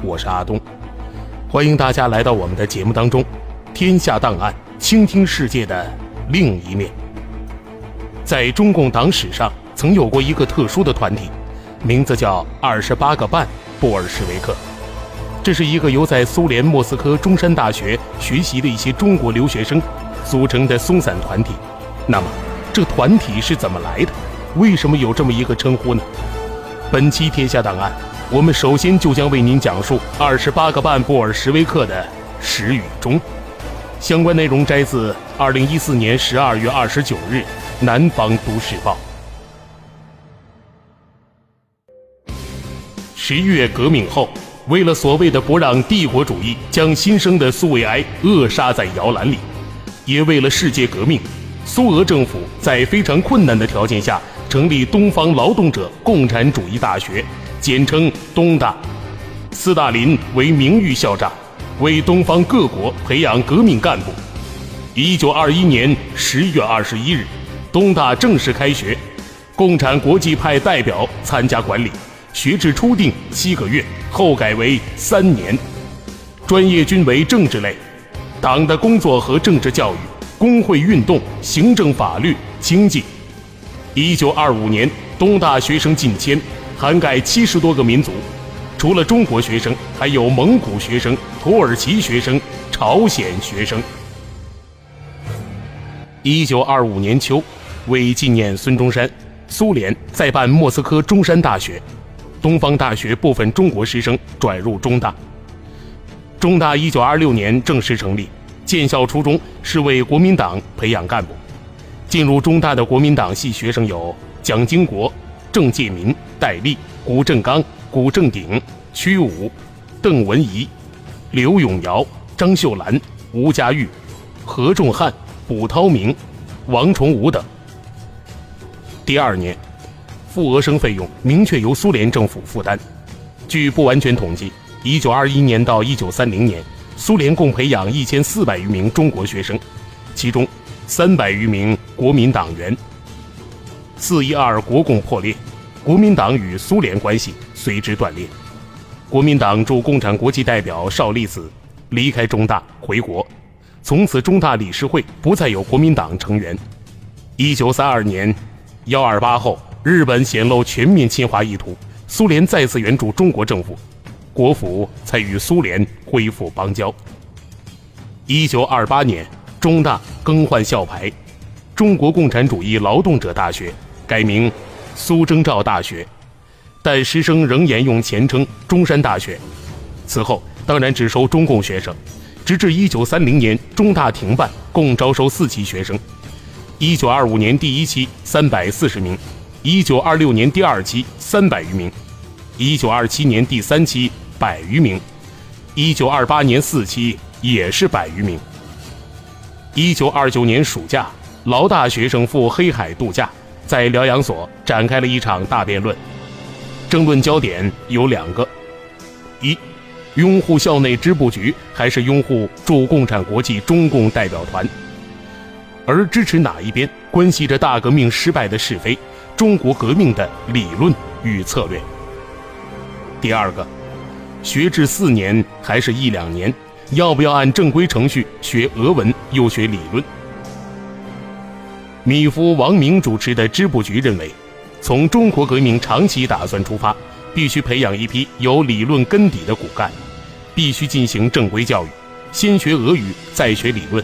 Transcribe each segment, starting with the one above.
我是阿东，欢迎大家来到我们的节目当中。天下档案，倾听世界的另一面。在中共党史上，曾有过一个特殊的团体，名字叫“二十八个半布尔什维克”。这是一个由在苏联莫斯科中山大学学习的一些中国留学生组成的松散团体。那么，这团体是怎么来的？为什么有这么一个称呼呢？本期《天下档案》，我们首先就将为您讲述二十八个半布尔什维克的始与终。相关内容摘自二零一四年十二月二十九日《南方都市报》。十月革命后，为了所谓的不让帝国主义将新生的苏维埃扼杀在摇篮里，也为了世界革命，苏俄政府在非常困难的条件下。成立东方劳动者共产主义大学，简称东大。斯大林为名誉校长，为东方各国培养革命干部。一九二一年十月二十一日，东大正式开学，共产国际派代表参加管理。学制初定七个月，后改为三年，专业均为政治类，党的工作和政治教育、工会运动、行政法律、经济。一九二五年，东大学生近千，涵盖七十多个民族，除了中国学生，还有蒙古学生、土耳其学生、朝鲜学生。一九二五年秋，为纪念孙中山，苏联再办莫斯科中山大学，东方大学部分中国师生转入中大。中大一九二六年正式成立，建校初衷是为国民党培养干部。进入中大的国民党系学生有蒋经国、郑介民、戴笠、谷正刚、谷正鼎、屈武、邓文仪、刘永尧、张秀兰、吴家玉、何仲汉、卜涛明、王崇武等。第二年，副额生费用明确由苏联政府负担。据不完全统计，1921年到1930年，苏联共培养1400余名中国学生，其中。三百余名国民党员。四一二国共破裂，国民党与苏联关系随之断裂。国民党驻共产国际代表邵力子离开中大回国，从此中大理事会不再有国民党成员。一九三二年幺二八后，日本显露全面侵华意图，苏联再次援助中国政府，国府才与苏联恢复邦交。一九二八年。中大更换校牌，中国共产主义劳动者大学改名苏征召大学，但师生仍沿用前称中山大学。此后当然只收中共学生，直至1930年中大停办，共招收四期学生。1925年第一期340名，1926年第二期300余名，1927年第三期百余名，1928年四期也是百余名。一九二九年暑假，劳大学生赴黑海度假，在疗养所展开了一场大辩论。争论焦点有两个：一，拥护校内支部局还是拥护驻共产国际中共代表团；而支持哪一边，关系着大革命失败的是非，中国革命的理论与策略。第二个，学制四年还是一两年？要不要按正规程序学俄文又学理论？米夫王明主持的支部局认为，从中国革命长期打算出发，必须培养一批有理论根底的骨干，必须进行正规教育，先学俄语再学理论。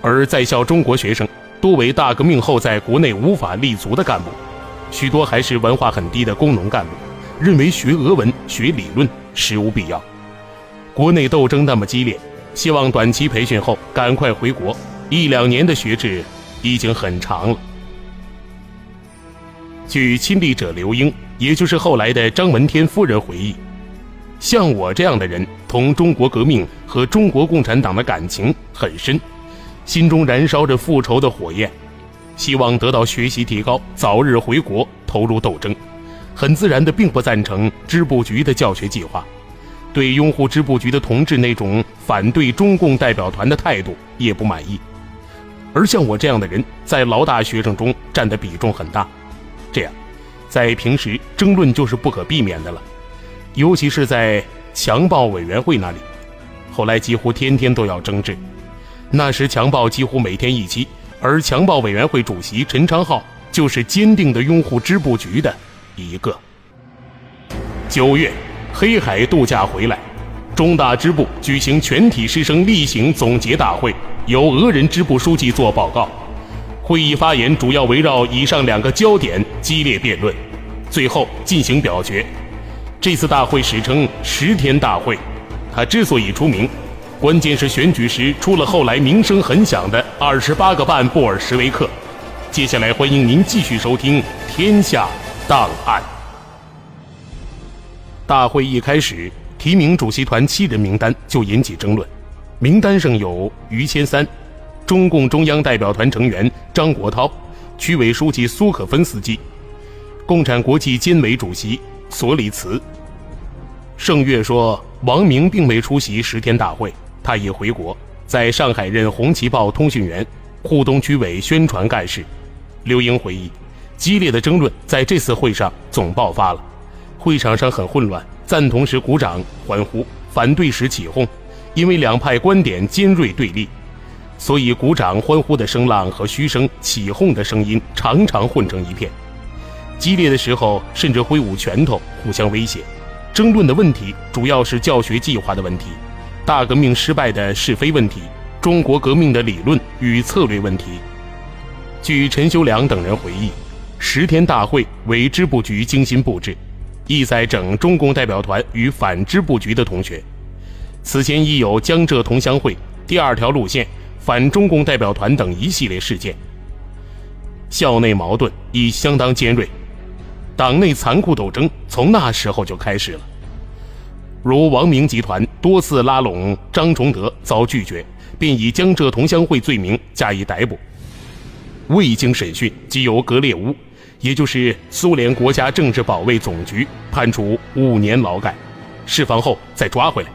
而在校中国学生多为大革命后在国内无法立足的干部，许多还是文化很低的工农干部，认为学俄文学理论实无必要。国内斗争那么激烈，希望短期培训后赶快回国。一两年的学制已经很长了。据亲历者刘英，也就是后来的张闻天夫人回忆，像我这样的人，同中国革命和中国共产党的感情很深，心中燃烧着复仇的火焰，希望得到学习提高，早日回国投入斗争。很自然的，并不赞成支部局的教学计划，对拥护支部局的同志那种反对中共代表团的态度也不满意。而像我这样的人，在劳大学生中占的比重很大，这样，在平时争论就是不可避免的了。尤其是在强暴委员会那里，后来几乎天天都要争执。那时强暴几乎每天一期，而强暴委员会主席陈昌浩就是坚定的拥护支部局的一个。九月，黑海度假回来，中大支部举行全体师生例行总结大会，由俄人支部书记做报告。会议发言主要围绕以上两个焦点激烈辩论，最后进行表决。这次大会史称“十天大会”，它之所以出名，关键是选举时出了后来名声很响的二十八个半布尔什维克。接下来，欢迎您继续收听《天下档案》。大会一开始，提名主席团七人名单就引起争论，名单上有于谦三，中共中央代表团成员张国焘，区委书记苏可芬斯基，共产国际监委主席。索里茨。盛月说，王明并没出席十天大会，他已回国，在上海任《红旗报》通讯员、沪东区委宣传干事。刘英回忆，激烈的争论在这次会上总爆发了，会场上很混乱，赞同时鼓掌欢呼，反对时起哄，因为两派观点尖锐对立，所以鼓掌欢呼的声浪和嘘声、起哄的声音常常混成一片。激烈的时候，甚至挥舞拳头，互相威胁。争论的问题主要是教学计划的问题，大革命失败的是非问题，中国革命的理论与策略问题。据陈修良等人回忆，十天大会为支部局精心布置，意在整中共代表团与反支部局的同学。此前已有江浙同乡会、第二条路线、反中共代表团等一系列事件，校内矛盾已相当尖锐。党内残酷斗争从那时候就开始了，如王明集团多次拉拢张崇德遭拒绝，便以江浙同乡会罪名加以逮捕，未经审讯即由格列乌，也就是苏联国家政治保卫总局判处五年劳改，释放后再抓回来，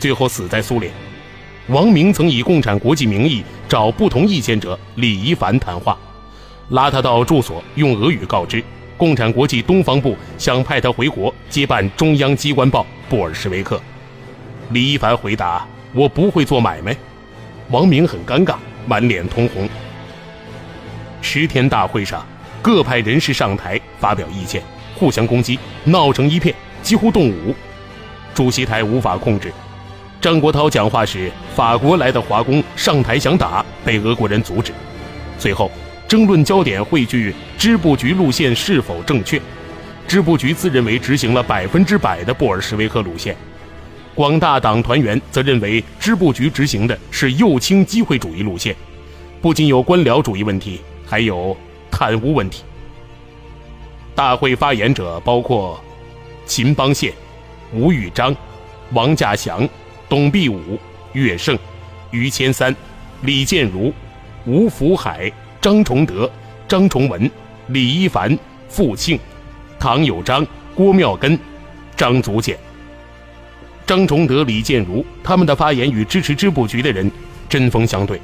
最后死在苏联。王明曾以共产国际名义找不同意见者李一凡谈话，拉他到住所，用俄语告知。共产国际东方部想派他回国接办中央机关报《布尔什维克》，李一凡回答：“我不会做买卖。”王明很尴尬，满脸通红。十天大会上，各派人士上台发表意见，互相攻击，闹成一片，几乎动武。主席台无法控制。张国焘讲话时，法国来的华工上台想打，被俄国人阻止。最后。争论焦点汇聚支部局路线是否正确，支部局自认为执行了百分之百的布尔什维克路线，广大党团员则认为支部局执行的是右倾机会主义路线，不仅有官僚主义问题，还有贪污问题。大会发言者包括秦邦宪、吴玉章、王稼祥、董必武、岳胜、于谦三、李建儒、吴福海。张崇德、张崇文、李一凡、傅庆、唐有章、郭妙根、张祖俭、张崇德、李建儒他们的发言与支持支部局的人针锋相对。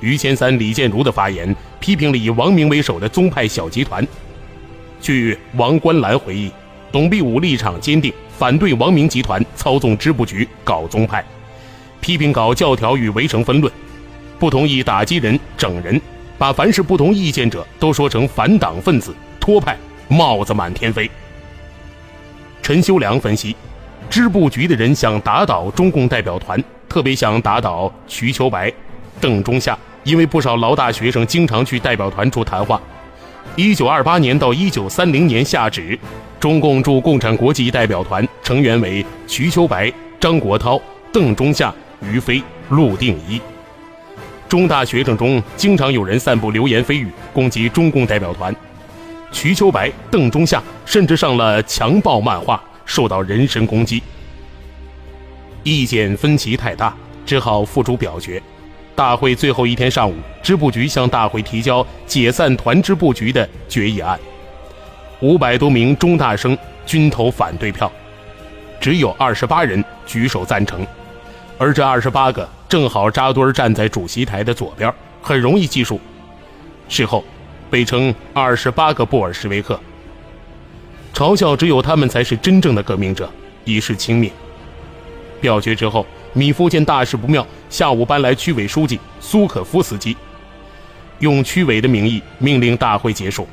于谦三、李建儒的发言批评了以王明为首的宗派小集团。据王观澜回忆，董必武立场坚定，反对王明集团操纵支部局搞宗派，批评搞教条与围城分论，不同意打击人、整人。把凡是不同意见者都说成反党分子、托派，帽子满天飞。陈修良分析，支部局的人想打倒中共代表团，特别想打倒瞿秋白、邓中夏，因为不少劳大学生经常去代表团处谈话。一九二八年到一九三零年下旨，中共驻共产国际代表团成员为瞿秋白、张国焘、邓中夏、于飞、陆定一。中大学生中经常有人散布流言蜚语，攻击中共代表团。瞿秋白、邓中夏甚至上了强暴漫画，受到人身攻击。意见分歧太大，只好付诸表决。大会最后一天上午，支部局向大会提交解散团支部局的决议案，五百多名中大生均投反对票，只有二十八人举手赞成，而这二十八个正好扎堆站在主席台的左边，很容易计数。事后被称“二十八个布尔什维克”，嘲笑只有他们才是真正的革命者，以示轻蔑。表决之后。米夫见大事不妙，下午搬来区委书记苏可夫斯基，用区委的名义命令大会结束。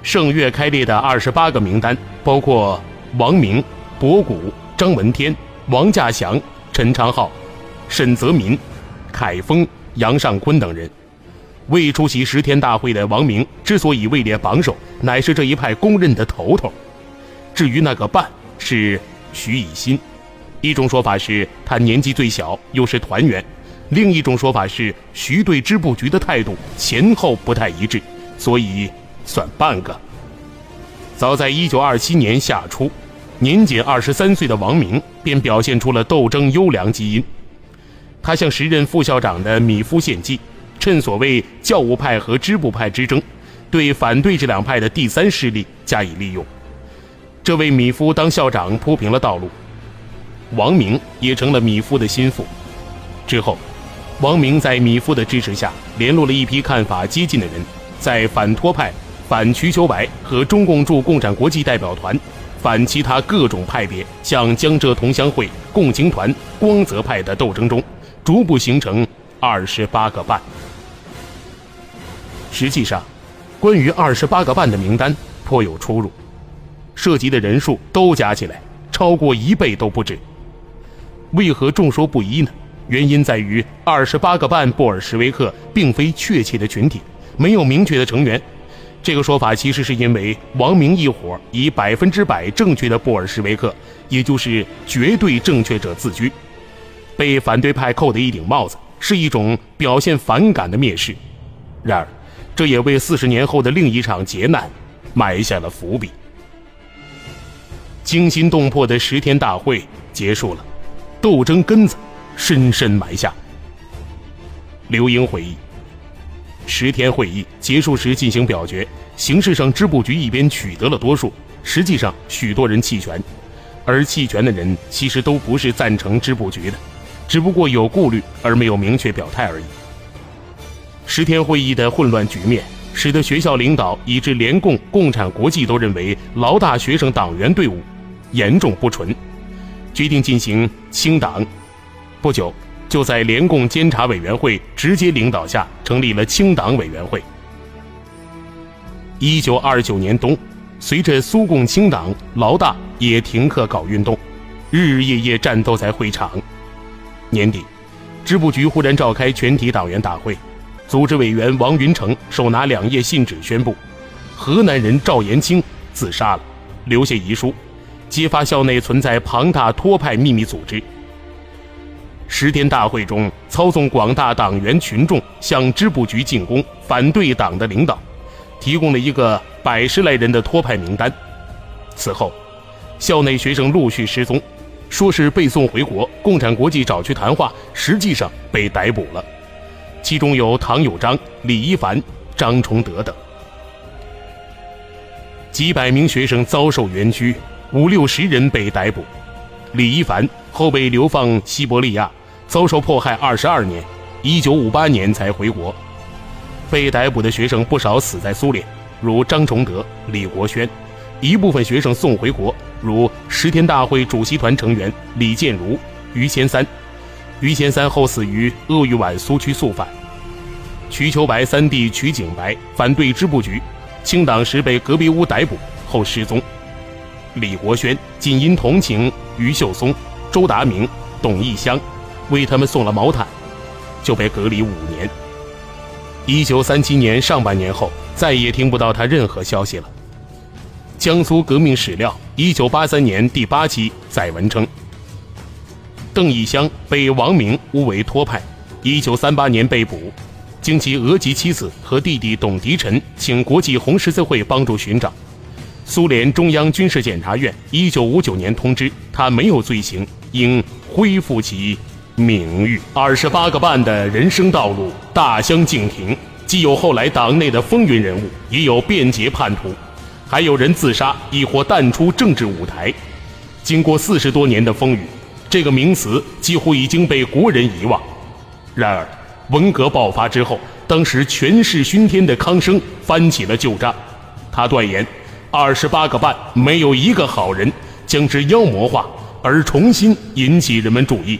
盛月开列的二十八个名单包括王明、博古、张闻天、王稼祥、陈昌浩、沈泽民、凯丰、杨尚昆等人。未出席十天大会的王明之所以位列榜首，乃是这一派公认的头头。至于那个办，是徐以新。一种说法是他年纪最小，又是团员；另一种说法是徐对支部局的态度前后不太一致，所以算半个。早在1927年夏初，年仅23岁的王明便表现出了斗争优良基因。他向时任副校长的米夫献计，趁所谓教务派和支部派之争，对反对这两派的第三势力加以利用，这为米夫当校长铺平了道路。王明也成了米夫的心腹。之后，王明在米夫的支持下，联络了一批看法接近的人，在反托派、反瞿秋白和中共驻共产国际代表团、反其他各种派别，像江浙同乡会、共青团、光泽派的斗争中，逐步形成二十八个半。实际上，关于二十八个半的名单颇有出入，涉及的人数都加起来超过一倍都不止。为何众说不一呢？原因在于二十八个半布尔什维克并非确切的群体，没有明确的成员。这个说法其实是因为王明一伙以百分之百正确的布尔什维克，也就是绝对正确者自居，被反对派扣的一顶帽子，是一种表现反感的蔑视。然而，这也为四十年后的另一场劫难埋下了伏笔。惊心动魄的十天大会结束了。斗争根子深深埋下。刘英回忆，十天会议结束时进行表决，形式上支部局一边取得了多数，实际上许多人弃权，而弃权的人其实都不是赞成支部局的，只不过有顾虑而没有明确表态而已。十天会议的混乱局面，使得学校领导以至联共、共产国际都认为劳大学生党员队伍严重不纯。决定进行清党，不久，就在联共监察委员会直接领导下成立了清党委员会。一九二九年冬，随着苏共清党，劳大也停课搞运动，日日夜夜战斗在会场。年底，支部局忽然召开全体党员大会，组织委员王云成手拿两页信纸宣布，河南人赵延清自杀了，留下遗书。揭发校内存在庞大托派秘密组织。十天大会中，操纵广大党员群众向支部局进攻，反对党的领导，提供了一个百十来人的托派名单。此后，校内学生陆续失踪，说是被送回国，共产国际找去谈话，实际上被逮捕了，其中有唐有章、李一凡、张崇德等，几百名学生遭受冤屈。五六十人被逮捕，李一凡后被流放西伯利亚，遭受迫害二十二年，一九五八年才回国。被逮捕的学生不少死在苏联，如张崇德、李国轩；一部分学生送回国，如十天大会主席团成员李建儒、于谦三。于谦三后死于鄂豫皖苏区肃反。瞿秋白三弟瞿景白反对支部局，清党时被隔壁屋逮捕后失踪。李国轩仅因同情于秀松、周达明、董义香，为他们送了毛毯，就被隔离五年。一九三七年上半年后，再也听不到他任何消息了。江苏革命史料一九八三年第八期载文称，邓义香被王明诬为托派，一九三八年被捕，经其俄籍妻子和弟弟董迪臣请国际红十字会帮助寻找。苏联中央军事检察院一九五九年通知他没有罪行，应恢复其名誉。二十八个半的人生道路大相径庭，既有后来党内的风云人物，也有变节叛徒，还有人自杀，亦或淡出政治舞台。经过四十多年的风雨，这个名词几乎已经被国人遗忘。然而，文革爆发之后，当时权势熏天的康生翻起了旧账，他断言：“二十八个半没有一个好人，将之妖魔化，而重新引起人们注意。”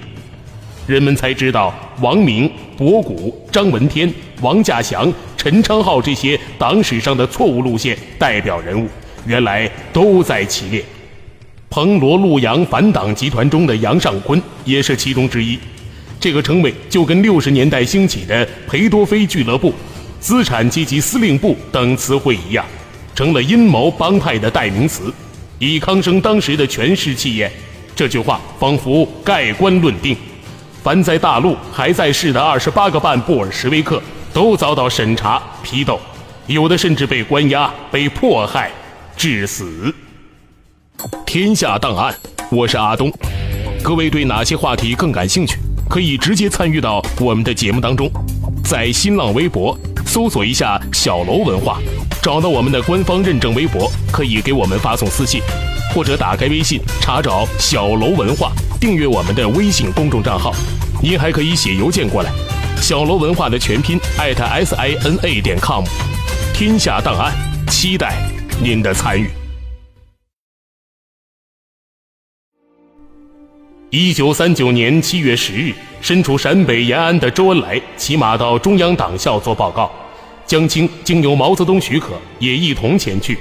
人们才知道，王明、博古、张闻天、王稼祥、陈昌浩这些党史上的错误路线代表人物，原来都在其列。彭罗陆杨反党集团中的杨尚昆也是其中之一。这个称谓就跟六十年代兴起的裴多菲俱乐部、资产阶级司令部等词汇一样，成了阴谋帮派的代名词。以康生当时的权势气焰，这句话仿佛盖棺论定。凡在大陆还在世的二十八个半布尔什维克，都遭到审查批斗，有的甚至被关押、被迫害、致死。天下档案，我是阿东。各位对哪些话题更感兴趣？可以直接参与到我们的节目当中，在新浪微博搜索一下“小楼文化”，找到我们的官方认证微博，可以给我们发送私信，或者打开微信查找“小楼文化”，订阅我们的微信公众账号。您还可以写邮件过来，“小楼文化”的全拼艾特 s i n a 点 com。天下档案，期待您的参与。一九三九年七月十日，身处陕北延安的周恩来骑马到中央党校做报告，江青经由毛泽东许可，也一同前去。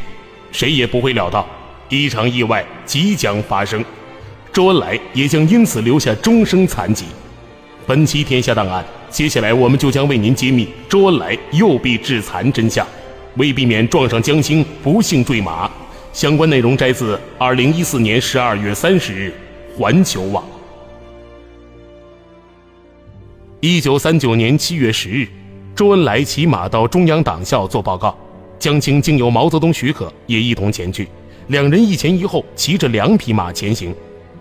谁也不会料到，一场意外即将发生，周恩来也将因此留下终生残疾。本期《天下档案》，接下来我们就将为您揭秘周恩来右臂致残真相。为避免撞上江青不幸坠马，相关内容摘自二零一四年十二月三十日。环球网。一九三九年七月十日，周恩来骑马到中央党校做报告，江青经由毛泽东许可，也一同前去。两人一前一后骑着两匹马前行。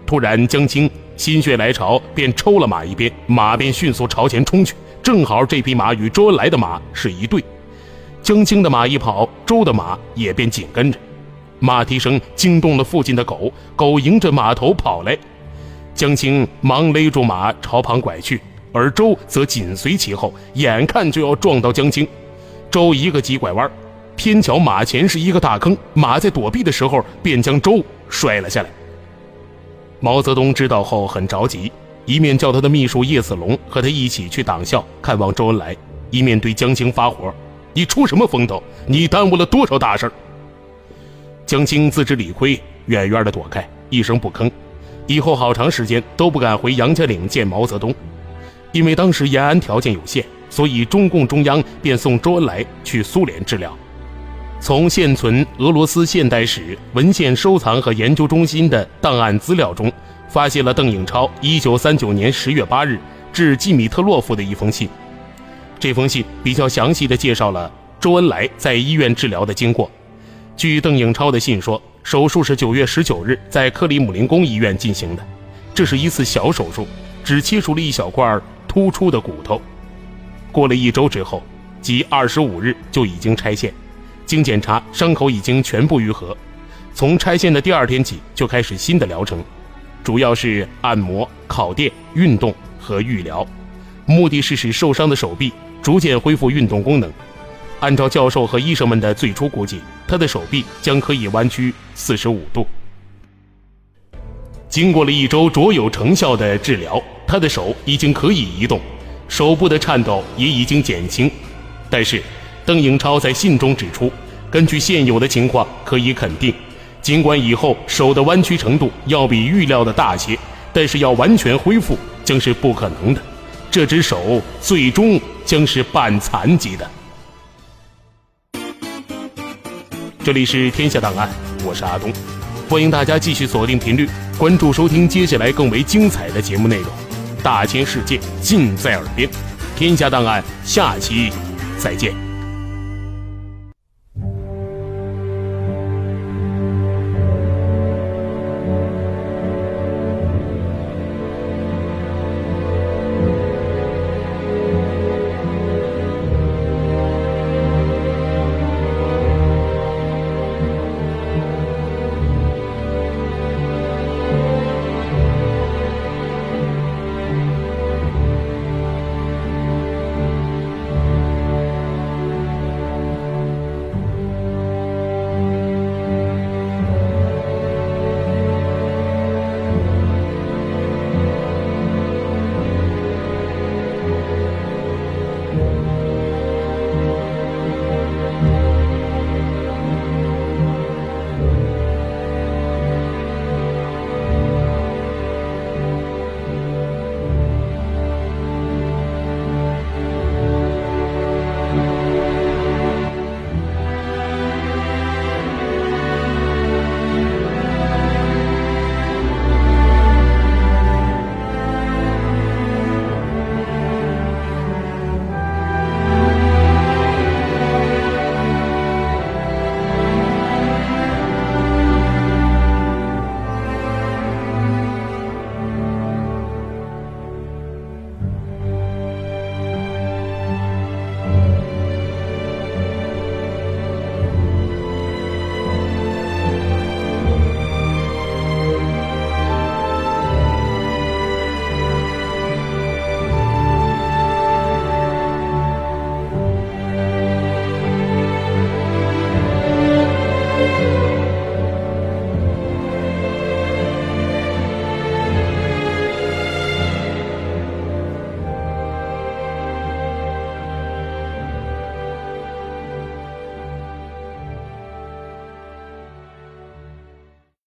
突然，江青心血来潮，便抽了马一鞭，马便迅速朝前冲去。正好这匹马与周恩来的马是一对，江青的马一跑，周的马也便紧跟着。马蹄声惊动了附近的狗，狗迎着马头跑来，江青忙勒住马朝旁拐去，而周则紧随其后，眼看就要撞到江青。周一个急拐弯，偏巧马前是一个大坑，马在躲避的时候便将周摔了下来。毛泽东知道后很着急，一面叫他的秘书叶子龙和他一起去党校看望周恩来，一面对江青发火：“你出什么风头？你耽误了多少大事？”江青自知理亏，远远的躲开，一声不吭。以后好长时间都不敢回杨家岭见毛泽东，因为当时延安条件有限，所以中共中央便送周恩来去苏联治疗。从现存俄罗斯现代史文献收藏和研究中心的档案资料中，发现了邓颖超1939年10月8日致季米特洛夫的一封信。这封信比较详细的介绍了周恩来在医院治疗的经过。据邓颖超的信说，手术是九月十九日在克里姆林宫医院进行的。这是一次小手术，只切除了一小块突出的骨头。过了一周之后，即二十五日就已经拆线。经检查，伤口已经全部愈合。从拆线的第二天起，就开始新的疗程，主要是按摩、烤电、运动和预疗，目的是使受伤的手臂逐渐恢复运动功能。按照教授和医生们的最初估计，他的手臂将可以弯曲四十五度。经过了一周卓有成效的治疗，他的手已经可以移动，手部的颤抖也已经减轻。但是，邓颖超在信中指出，根据现有的情况，可以肯定，尽管以后手的弯曲程度要比预料的大些，但是要完全恢复将是不可能的。这只手最终将是半残疾的。这里是天下档案，我是阿东，欢迎大家继续锁定频率，关注收听接下来更为精彩的节目内容。大千世界尽在耳边，天下档案下期再见。